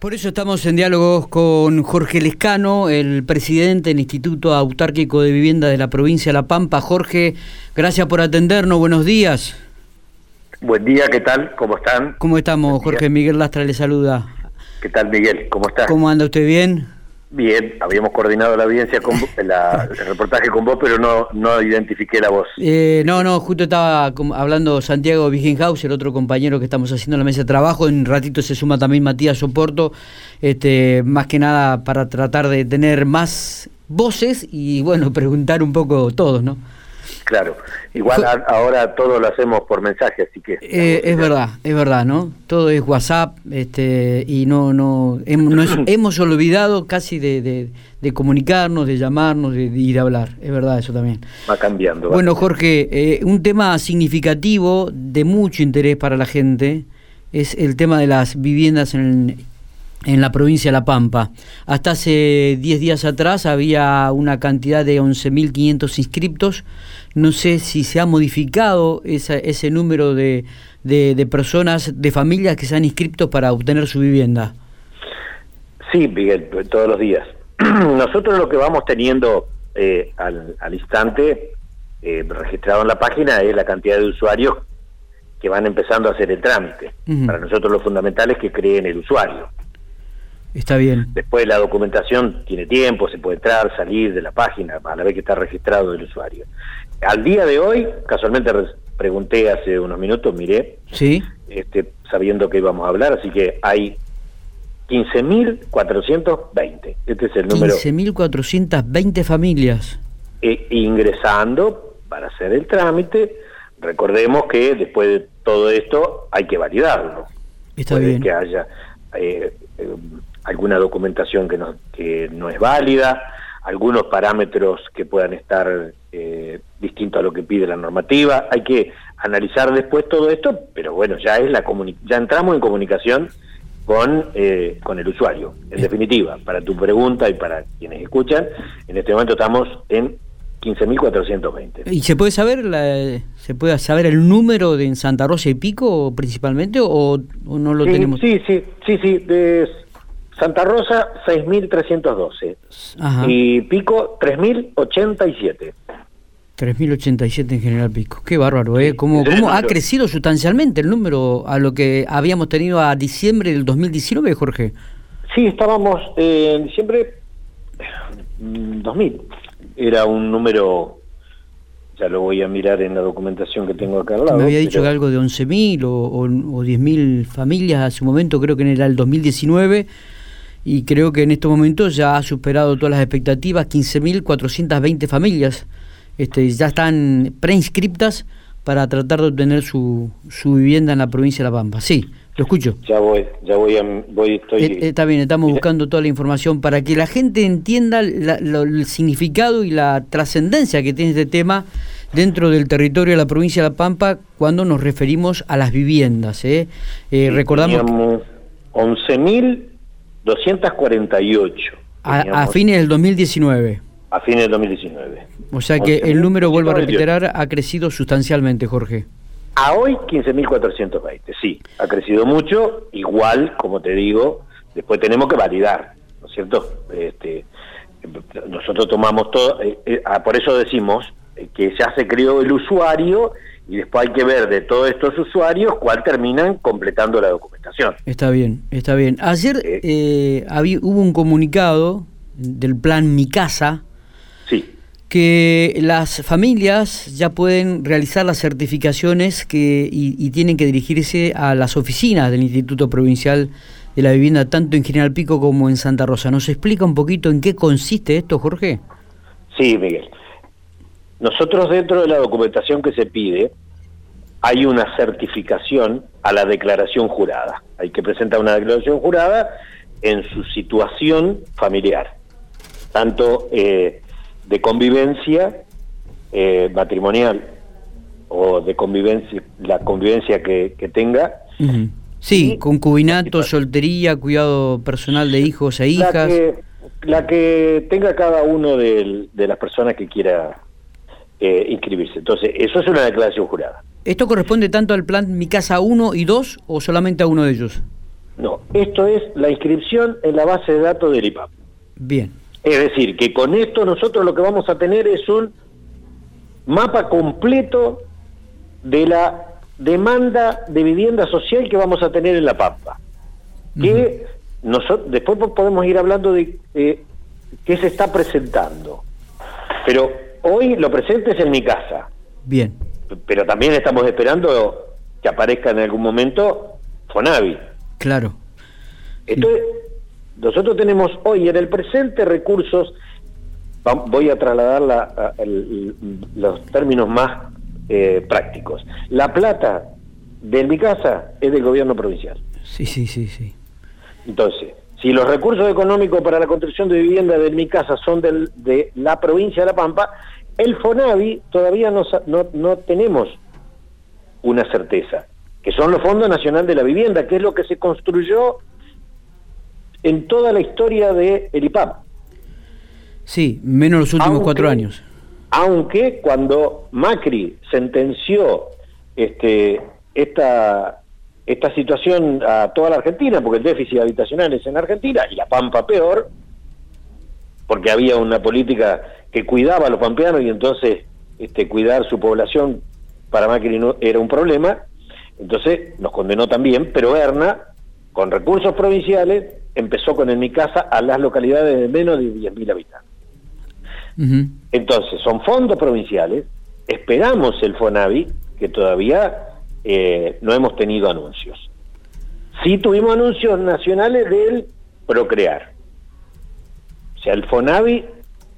Por eso estamos en diálogos con Jorge Lescano, el presidente del Instituto Autárquico de Vivienda de la provincia de La Pampa. Jorge, gracias por atendernos, buenos días. Buen día, ¿qué tal? ¿Cómo están? ¿Cómo estamos? Jorge Miguel Lastra le saluda. ¿Qué tal, Miguel? ¿Cómo estás? ¿Cómo anda usted bien? Bien, habíamos coordinado la audiencia con la, el reportaje con vos, pero no, no identifiqué la voz. Eh, no, no, justo estaba hablando Santiago Wigenhaus, el otro compañero que estamos haciendo en la mesa de trabajo. En ratito se suma también Matías Soporto, este, más que nada para tratar de tener más voces y bueno, preguntar un poco todos, ¿no? Claro, igual ahora todo lo hacemos por mensaje, así que... Eh, es verdad, es verdad, ¿no? Todo es WhatsApp este, y no, no, hemos, hemos olvidado casi de, de, comunicarnos, de llamarnos, de, ir a hablar, es verdad eso también. Va cambiando. bueno, Jorge, eh, un tema significativo de mucho interés para la gente es el tema de las viviendas en, en la provincia de La Pampa. Hasta hace 10 días atrás había una cantidad de 11.500 inscriptos no sé si se ha modificado ese número de, de, personas, de familias que se han inscrito para obtener su vivienda. Sí, Miguel, todos los días. Nosotros lo que vamos teniendo eh, al, instante eh, registrado en la página es la cantidad de usuarios que van empezando a hacer el trámite. Para nosotros lo fundamental es que creen el usuario. Está bien. Después la documentación tiene tiempo, se puede entrar, salir de la página a la vez que está registrado el usuario. Al día de hoy, casualmente pregunté hace unos minutos, miré, ¿Sí? este, sabiendo que íbamos a hablar, así que hay 15.420. Este es el número. 15.420 familias. E, ingresando para hacer el trámite. Recordemos que después de todo esto hay que validarlo. Está bien. Que haya eh, eh, alguna documentación que no, que no es válida, algunos parámetros que puedan estar eh, distintos a lo que pide la normativa. Hay que analizar después todo esto, pero bueno, ya es la ya entramos en comunicación con, eh, con el usuario. En definitiva, para tu pregunta y para quienes escuchan, en este momento estamos en 15.420. ¿Y se puede saber la, se puede saber el número de en Santa Rosa y Pico principalmente o, no lo tenemos? Sí, sí, sí, sí. Santa Rosa 6.312 y Pico 3.087. 3.087 en General Pico. Qué bárbaro, ¿eh? ¿Cómo, cómo ha crecido sustancialmente el número a lo que habíamos tenido a diciembre del 2019, Jorge? Sí, estábamos eh, en diciembre 2000. Mm, Era un número, ya lo voy a mirar en la documentación que tengo acá al lado. Me había dicho que algo de 11.000 o, o, o 10.000 familias a su momento, creo que era el 2019 y creo que en estos momentos ya ha superado todas las expectativas, 15.420 familias este, ya están preinscriptas para tratar de obtener su, su vivienda en la provincia de La Pampa. Sí, lo escucho. Ya voy, ya voy, voy estoy... Eh, está bien, estamos buscando toda la información para que la gente entienda el significado y la trascendencia que tiene este tema dentro del territorio de la provincia de La Pampa cuando nos referimos a las viviendas. ¿eh? Eh, recordamos... 11.248. A, a fines del 2019 a fines del 2019. O sea que el número, vuelvo a reiterar, ha crecido sustancialmente, Jorge. A hoy 15.420, sí, ha crecido mucho, igual, como te digo, después tenemos que validar, ¿no es cierto? Este, nosotros tomamos todo, eh, eh, ah, por eso decimos eh, que ya se creó el usuario y después hay que ver de todos estos usuarios cuál terminan completando la documentación. Está bien, está bien. Ayer hubo un comunicado del plan Mi Casa, que las familias ya pueden realizar las certificaciones que, y, tienen que dirigirse a las oficinas del Instituto Provincial de la Vivienda, tanto en General Pico como en Santa Rosa. ¿Nos explica un poquito en qué consiste esto, Jorge? Sí, Miguel. Nosotros dentro de la documentación que se pide hay una certificación a la declaración jurada. Hay que presentar una declaración jurada en su situación familiar, tanto eh, de convivencia eh, matrimonial o de convivencia, la convivencia que, tenga. Sí, concubinato, soltería, cuidado personal de hijos e hijas. La que, la que tenga cada uno de, las personas que quiera eh, inscribirse. Entonces, eso es una declaración jurada. ¿Esto corresponde tanto al plan Mi Casa 1 y 2 o solamente a uno de ellos? No, esto es la inscripción en la base de datos del IPAP. Bien. Es decir, que con esto nosotros lo que vamos a tener es un mapa completo de la demanda de vivienda social que vamos a tener en La Pampa. Que nosotros, después podemos ir hablando de eh, qué se está presentando. Pero hoy lo presente es en mi casa. Bien. Pero también estamos esperando que aparezca en algún momento Fonavi. Claro. Entonces, nosotros tenemos hoy en el presente recursos, voy a trasladar la, los términos más eh, prácticos. La plata de mi casa es del gobierno provincial. Sí, sí, sí, sí. Entonces, si los recursos económicos para la construcción de vivienda de mi casa son del, de la provincia de La Pampa, el FONAVI todavía no, no, no tenemos una certeza, que son los Fondos Nacional de la Vivienda, que es lo que se construyó en toda la historia de el IPAP. Sí, menos los últimos cuatro años. Aunque cuando Macri sentenció este, esta, esta situación a toda la Argentina, porque el déficit habitacional es en Argentina y la Pampa peor, porque había una política que cuidaba a los pampeanos y entonces este, cuidar su población para Macri no, era un problema, entonces nos condenó también, pero Erna, con recursos provinciales, empezó con en mi casa a las localidades de menos de 10.000 habitantes. Entonces, son fondos provinciales, esperamos el FONAVI, que todavía eh, no hemos tenido anuncios. Sí tuvimos anuncios nacionales del Procrear. O sea, el FONAVI,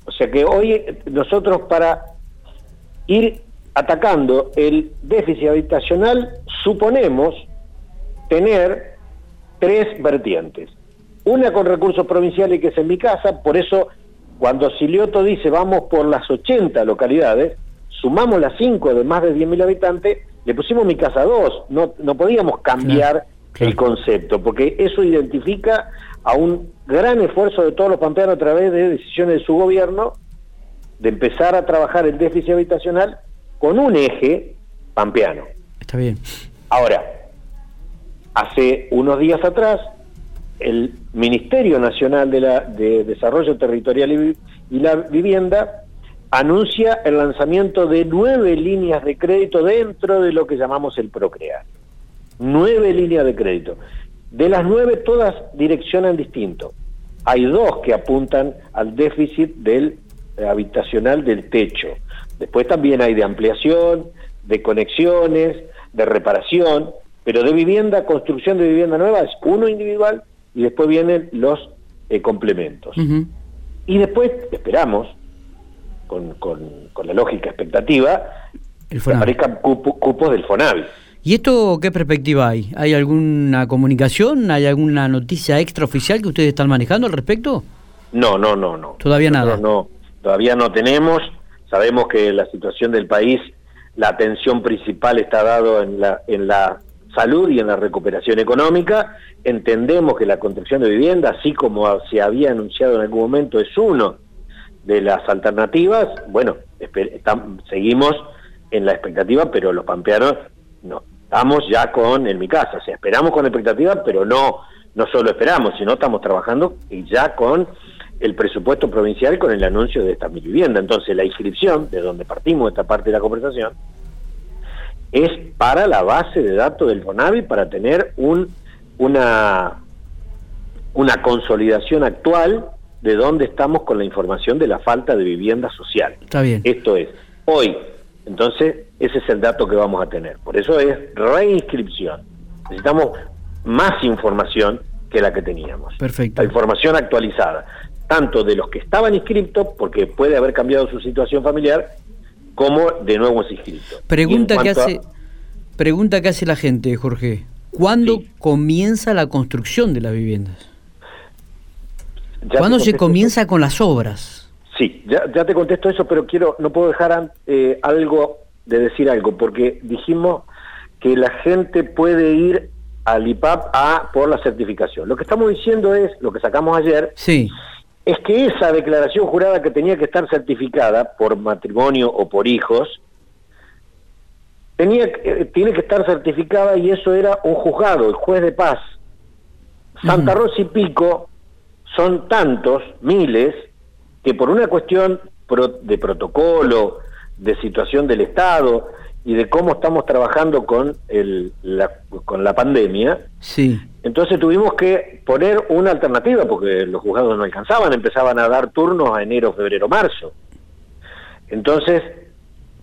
o sea que hoy nosotros para ir atacando el déficit habitacional suponemos tener tres vertientes. Una con recursos provinciales que es en mi casa, por eso cuando Silioto dice vamos por las 80 localidades, sumamos las 5 de más de 10.000 habitantes, le pusimos mi casa 2, no, no podíamos cambiar el concepto, porque eso identifica a un gran esfuerzo de todos los pampeanos a través de decisiones de su gobierno de empezar a trabajar el déficit habitacional con un eje pampeano. Está bien. Ahora, hace unos días atrás el Ministerio Nacional de, la, de Desarrollo Territorial y, la Vivienda anuncia el lanzamiento de nueve líneas de crédito dentro de lo que llamamos el Procrear. Nueve líneas de crédito. De las nueve, todas direccionan distinto. Hay dos que apuntan al déficit del eh, habitacional del techo. Después también hay de ampliación, de conexiones, de reparación, pero de vivienda, construcción de vivienda nueva es uno individual y después vienen los eh, complementos. Y después esperamos, con, con, la lógica expectativa, que aparezcan cupos del FONAVI. ¿Y esto qué perspectiva hay? ¿Hay alguna comunicación? ¿Hay alguna noticia extraoficial que ustedes están manejando al respecto? No, no, no, no. Todavía nada. No, todavía no tenemos. Sabemos que la situación del país, la atención principal está dado en la, en la salud y en la recuperación económica. Entendemos que la construcción de vivienda, así como se había anunciado en algún momento, es uno de las alternativas. Bueno, seguimos en la expectativa, pero los pampeanos no estamos ya con en mi casa, o sea, esperamos con expectativa, pero no no solo esperamos, sino estamos trabajando y ya con el presupuesto provincial con el anuncio de esta mi vivienda. Entonces, la inscripción, de donde partimos esta parte de la conversación, es para la base de datos del FONAVI para tener un, una, una consolidación actual de dónde estamos con la información de la falta de vivienda social. Está bien. Esto es, hoy, entonces, ese es el dato que vamos a tener. Por eso es reinscripción. Necesitamos más información que la que teníamos. Perfecto. La información actualizada, tanto de los que estaban inscritos, porque puede haber cambiado su situación familiar, como de nuevos inscritos. Pregunta que hace pregunta que hace la gente, Jorge. ¿Cuándo comienza la construcción de las viviendas? ¿Cuándo se comienza con las obras? Sí, ya, te contesto eso, pero quiero no puedo dejar eh, algo de decir algo, porque dijimos que la gente puede ir al IPAP a por la certificación. Lo que estamos diciendo es, lo que sacamos ayer, sí es que esa declaración jurada que tenía que estar certificada por matrimonio o por hijos, tenía, eh, tiene que estar certificada y eso era un juzgado, el juez de paz. Santa Rosa y Pico son tantos, miles, que por una cuestión de protocolo, de situación del Estado y de cómo estamos trabajando con, el, la, con la pandemia, sí. entonces tuvimos que poner una alternativa porque los juzgados no alcanzaban, empezaban a dar turnos a enero, febrero, marzo. Entonces,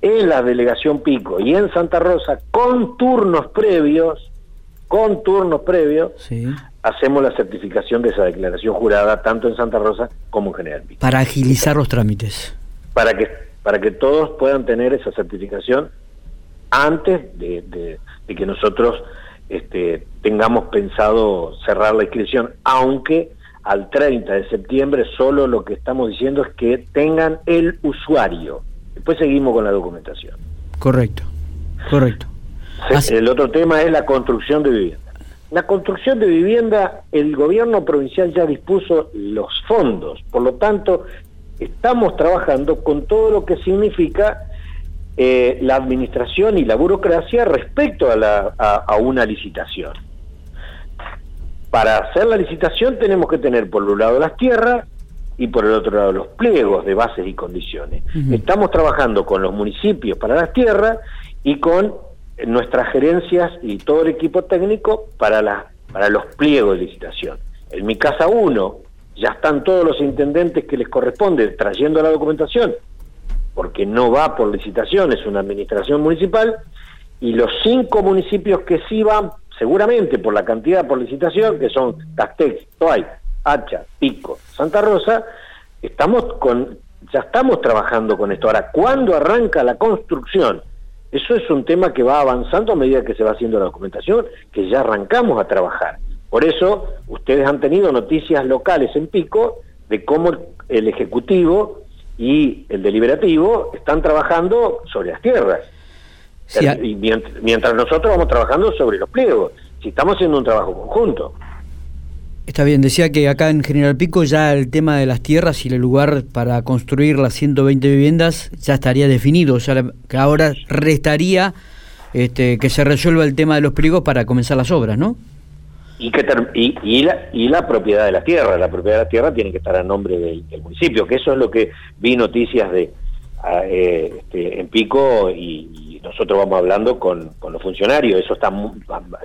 en la delegación Pico y en Santa Rosa, con turnos previos, con turnos previos, hacemos la certificación de esa declaración jurada, tanto en Santa Rosa como en General Pico. Para agilizar los trámites. Para que, para que todos puedan tener esa certificación antes de, que nosotros este, tengamos pensado cerrar la inscripción, aunque al 30 de septiembre solo lo que estamos diciendo es que tengan el usuario. Después seguimos con la documentación. Correcto, correcto. El otro tema es la construcción de vivienda. La construcción de vivienda, el gobierno provincial ya dispuso los fondos, por lo tanto, estamos trabajando con todo lo que significa eh, la administración y la burocracia respecto a, la, a, una licitación. Para hacer la licitación tenemos que tener por un lado las tierras y por el otro lado los pliegos de bases y condiciones. Estamos trabajando con los municipios para las tierras y con nuestras gerencias y todo el equipo técnico para, la, para los pliegos de licitación. En mi casa 1 ya están todos los intendentes que les corresponde trayendo la documentación, porque no va por licitación, es una administración municipal, y los cinco municipios que sí van, seguramente por la cantidad por licitación, que son Castex, Toay, Hacha, Pico, Santa Rosa, estamos con, ya estamos trabajando con esto. Ahora, ¿cuándo arranca la construcción? Eso es un tema que va avanzando a medida que se va haciendo la documentación, que ya arrancamos a trabajar. Por eso, ustedes han tenido noticias locales en Pico de cómo el Ejecutivo y el Deliberativo están trabajando sobre las tierras. y mientras nosotros vamos trabajando sobre los pliegos. Si estamos haciendo un trabajo conjunto. Está bien, decía que acá en General Pico ya el tema de las tierras y el lugar para construir las 120 viviendas ya estaría definido, o sea, que ahora restaría este, que se resuelva el tema de los pliegos para comenzar las obras, ¿no? Y, que y, y, la, y la propiedad de la tierra, la propiedad de la tierra tiene que estar a nombre del, municipio, que eso es lo que vi noticias de eh, este, en Pico y, nosotros vamos hablando con, con los funcionarios, eso está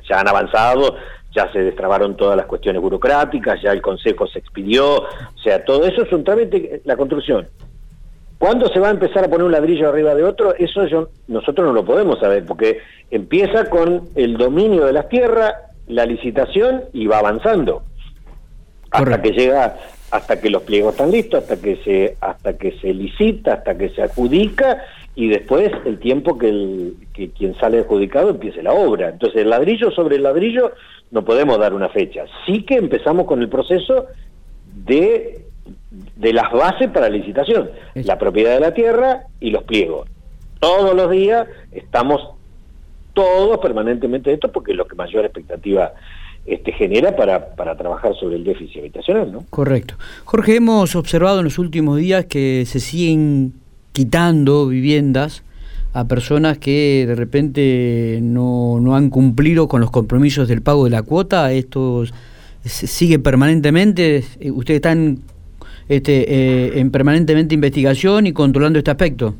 ya han avanzado, ya se destrabaron todas las cuestiones burocráticas, ya el Consejo se expidió, o sea, todo eso es un trámite, la construcción. ¿Cuándo se va a empezar a poner un ladrillo arriba de otro? Eso yo, nosotros no lo podemos saber, porque empieza con el dominio de las tierras, la licitación y va avanzando. Hasta que llega, hasta que los pliegos están listos, hasta que se, hasta que se licita, hasta que se adjudica y después el tiempo que, el, que quien sale adjudicado empiece la obra. Entonces, el ladrillo sobre el ladrillo no podemos dar una fecha. Sí que empezamos con el proceso de, de las bases para la licitación, la propiedad de la tierra y los pliegos. Todos los días estamos todos permanentemente esto porque es lo que mayor expectativa este, genera para, para trabajar sobre el déficit habitacional. ¿no? Correcto. Jorge, hemos observado en los últimos días que se siguen quitando viviendas a personas que de repente no, no han cumplido con los compromisos del pago de la cuota. Esto sigue permanentemente. Eh, ¿Ustedes están este, eh, en permanentemente investigación y controlando este aspecto?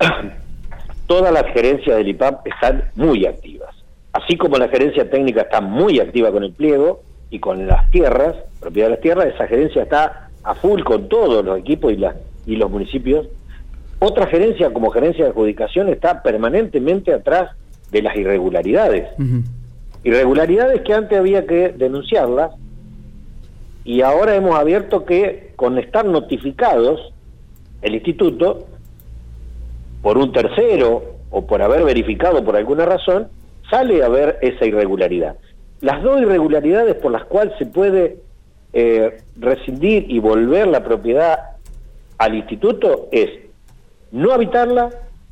Todas las gerencias del IPAP están muy activas. Así como la gerencia técnica está muy activa con el pliego y con las tierras, propiedad de las tierras, esa gerencia está a full con todos los equipos y, la, y los municipios otra gerencia, como gerencia de adjudicación, está permanentemente atrás de las irregularidades. Irregularidades que antes había que denunciarlas y ahora hemos abierto que con estar notificados el instituto por un tercero o por haber verificado por alguna razón, sale a ver esa irregularidad. Las dos irregularidades por las cuales se puede eh, rescindir y volver la propiedad al instituto es no habitarla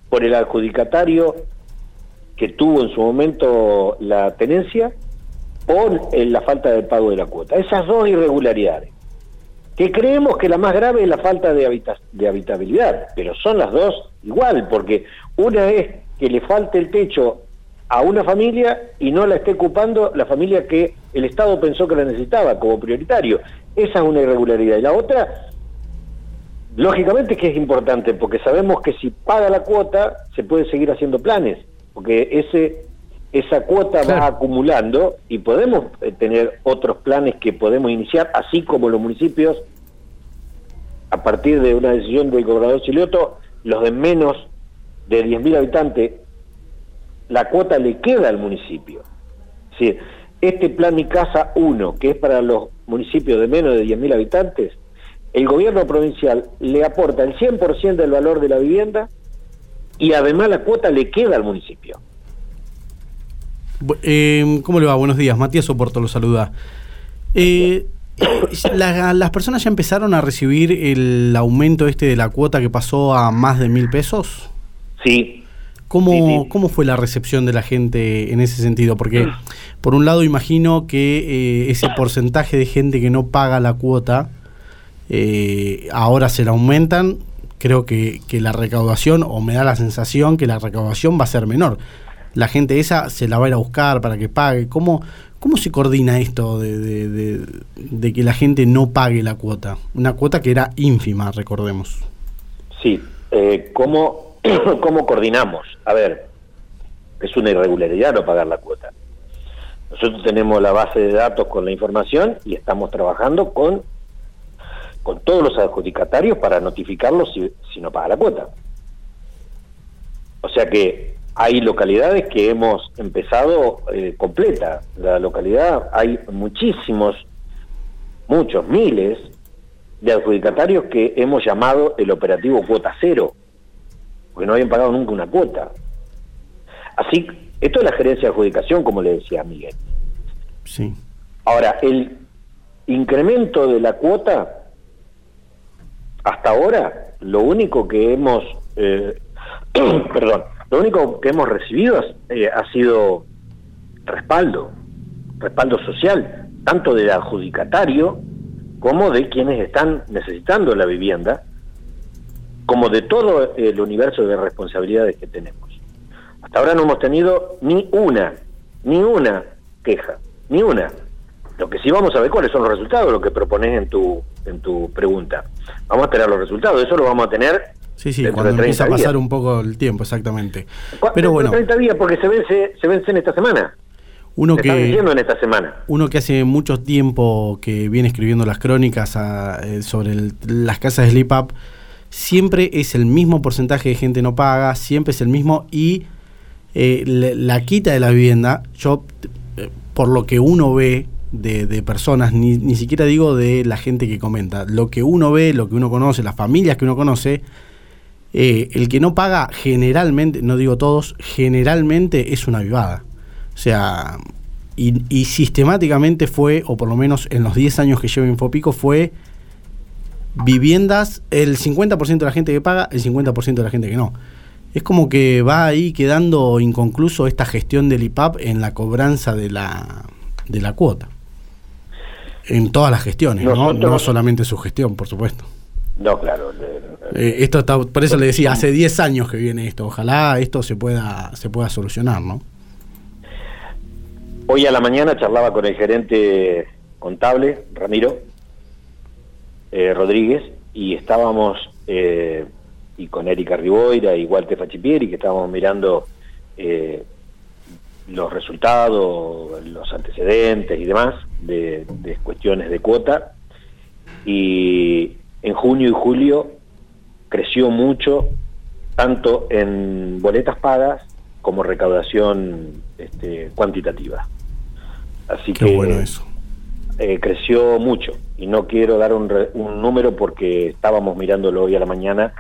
por el adjudicatario que tuvo en su momento la tenencia o la falta de pago de la cuota. Esas dos irregularidades. Que creemos que la más grave es la falta de, de habitabilidad, pero son las dos igual, porque una es que le falte el techo a una familia y no la esté ocupando la familia que el Estado pensó que la necesitaba como prioritario. Esa es una irregularidad. Y la otra, lógicamente que es importante, porque sabemos que si paga la cuota, se puede seguir haciendo planes, porque ese esa cuota va acumulando y podemos eh, tener otros planes que podemos iniciar, así como los municipios, a partir de una decisión del gobernador Silioto, los de menos de 10.000 habitantes la cuota le queda al municipio. Es decir, este plan Mi Casa 1, que es para los municipios de menos de 10.000 habitantes, el gobierno provincial le aporta el 100% del valor de la vivienda y además la cuota le queda al municipio. Eh, ¿Cómo le va? Buenos días. Matías Oporto lo saluda. Eh, ¿Las personas ya empezaron a recibir el aumento este de la cuota que pasó a más de mil pesos? Sí, ¿Cómo, ¿Cómo fue la recepción de la gente en ese sentido? Porque, mm. por un lado, imagino que eh, ese porcentaje de gente que no paga la cuota, eh, ahora se la aumentan. Creo que, la recaudación, o me da la sensación que la recaudación va a ser menor. La gente esa se la va a ir a buscar para que pague. ¿Cómo, cómo se coordina esto de que la gente no pague la cuota? Una cuota que era ínfima, recordemos. Sí. Eh, ¿Cómo ¿Cómo coordinamos? A ver, es una irregularidad no pagar la cuota. Nosotros tenemos la base de datos con la información y estamos trabajando con, con todos los adjudicatarios para notificarlos si, si no paga la cuota. O sea que hay localidades que hemos empezado eh, completa. La localidad hay muchísimos, muchos, miles de adjudicatarios que hemos llamado el operativo cuota cero porque no habían pagado nunca una cuota. Así, esto es la gerencia de adjudicación, como le decía Miguel. Sí. Ahora, el incremento de la cuota, hasta ahora, lo único que hemos, eh, perdón, lo único que hemos recibido eh, ha sido respaldo, respaldo social, tanto del adjudicatario como de quienes están necesitando la vivienda, como de todo el universo de responsabilidades que tenemos. Hasta ahora no hemos tenido ni una, ni una queja, ni una. Lo que sí vamos a ver cuáles son los resultados, lo que propones en tu en tu pregunta. Vamos a tener los resultados, eso lo vamos a tener Sí, sí, cuando empieza a pasar un poco el tiempo, exactamente. Pero bueno, 30 días porque se vence se vence en esta semana. Uno que en esta semana. Uno que hace mucho tiempo que viene escribiendo las crónicas eh, sobre las casas de sleep up siempre es el mismo porcentaje de gente no paga, siempre es el mismo y eh, la, quita de la vivienda, yo eh, por lo que uno ve de, personas, ni, ni, siquiera digo de la gente que comenta, lo que uno ve, lo que uno conoce, las familias que uno conoce, eh, el que no paga generalmente, no digo todos, generalmente es una vivada. O sea, y, y sistemáticamente fue, o por lo menos en los 10 años que llevo Infopico, fue viviendas, el 50% de la gente que paga, el 50% de la gente que no. Es como que va ahí quedando inconcluso esta gestión del IPAP en la cobranza de la, de la cuota. En todas las gestiones, ¿no? No solamente su gestión, por supuesto. No, claro. Eh, esto está, por eso le decía, hace 10 años que viene esto. Ojalá esto se pueda, se pueda solucionar, ¿no? Hoy a la mañana charlaba con el gerente contable, Ramiro, eh, Rodríguez y estábamos, eh, y con Erika Riboira y Walter Fachipieri, que estábamos mirando eh, los resultados, los antecedentes y demás de, cuestiones de cuota. Y en junio y julio creció mucho, tanto en boletas pagas como recaudación este, cuantitativa. Así Qué que bueno eso. creció mucho y no quiero dar un, un número porque estábamos mirándolo hoy a la mañana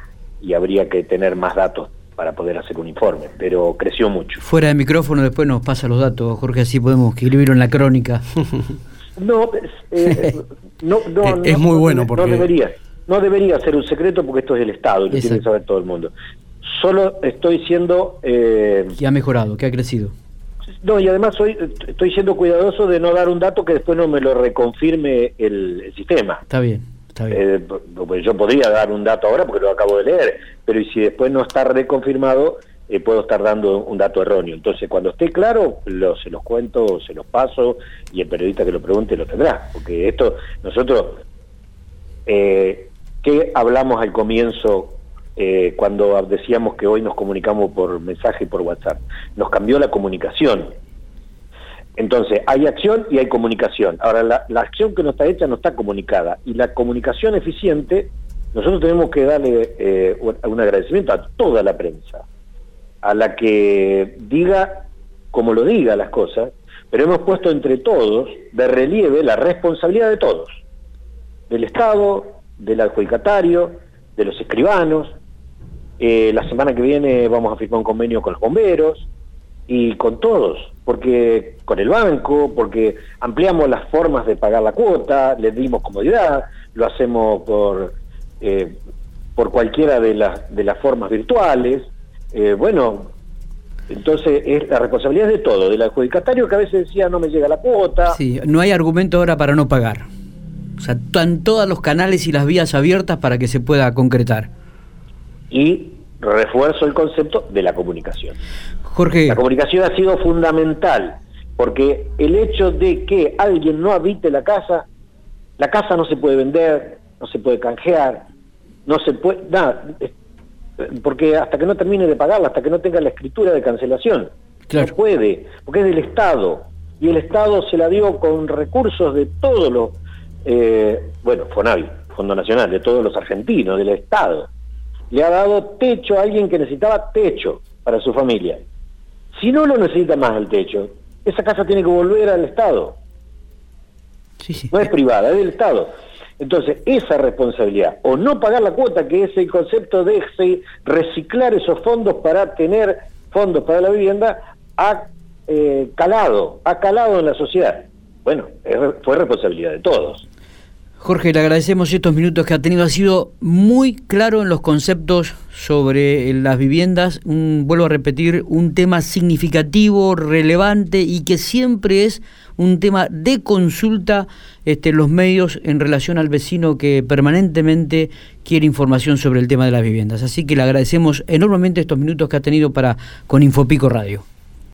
y habría que tener más datos para poder hacer un informe, pero creció mucho. Fuera de micrófono después nos pasa los datos, Jorge, así podemos escribirlo en la crónica. no, eh, no, no, es muy bueno porque... No debería, no debería ser un secreto porque esto es el Estado y lo tiene que saber todo el mundo. Solo estoy siendo... Eh, que ha mejorado, que ha crecido. No, y además soy, estoy siendo cuidadoso de no dar un dato que después no me lo reconfirme el, sistema. Está bien, Eh, yo podría dar un dato ahora porque lo acabo de leer, pero si después no está reconfirmado, eh, puedo estar dando un dato erróneo. Entonces, cuando esté claro, se los cuento, se los paso y el periodista que lo pregunte lo tendrá. Porque esto, nosotros, eh, ¿qué hablamos al comienzo eh, cuando decíamos que hoy nos comunicamos por mensaje y por WhatsApp? Nos cambió la comunicación. Entonces, hay acción y hay comunicación. Ahora, la, acción que no está hecha no está comunicada. Y la comunicación eficiente, nosotros tenemos que darle eh, un agradecimiento a toda la prensa a la que diga como lo diga las cosas, pero hemos puesto entre todos de relieve la responsabilidad de todos, del Estado, del adjudicatario, de los escribanos. Eh, la semana que viene vamos a firmar un convenio con los bomberos y con todos, porque con el banco, porque ampliamos las formas de pagar la cuota, le dimos comodidad, lo hacemos por, eh, por cualquiera de las, de las formas virtuales. Eh, bueno, entonces es la responsabilidad de todo, del adjudicatario que a veces decía no me llega la cuota. Sí, no hay argumento ahora para no pagar. O sea, están todos los canales y las vías abiertas para que se pueda concretar. Y refuerzo el concepto de la comunicación. Jorge. La comunicación ha sido fundamental, porque el hecho de que alguien no habite la casa, la casa no se puede vender, no se puede canjear, no se puede, nada, porque hasta que no termine de pagarla, hasta que no tenga la escritura de cancelación, no puede, porque es del Estado, y el Estado se la dio con recursos de todos los, eh, bueno, FONAVI, Fondo Nacional, de todos los argentinos, del Estado. Le ha dado techo a alguien que necesitaba techo para su familia. Si no lo necesita más el techo, esa casa tiene que volver al Estado. No es privada, es del Estado. Entonces, esa responsabilidad, o no pagar la cuota, que es el concepto de reciclar esos fondos para tener fondos para la vivienda, ha eh, calado, ha calado en la sociedad. Bueno, fue responsabilidad de todos. Jorge, le agradecemos estos minutos que ha tenido. Ha sido muy claro en los conceptos sobre las viviendas. vuelvo a repetir, un tema significativo, relevante y que siempre es un tema de consulta este, los medios en relación al vecino que permanentemente quiere información sobre el tema de las viviendas. Así que le agradecemos enormemente estos minutos que ha tenido para con Infopico Radio.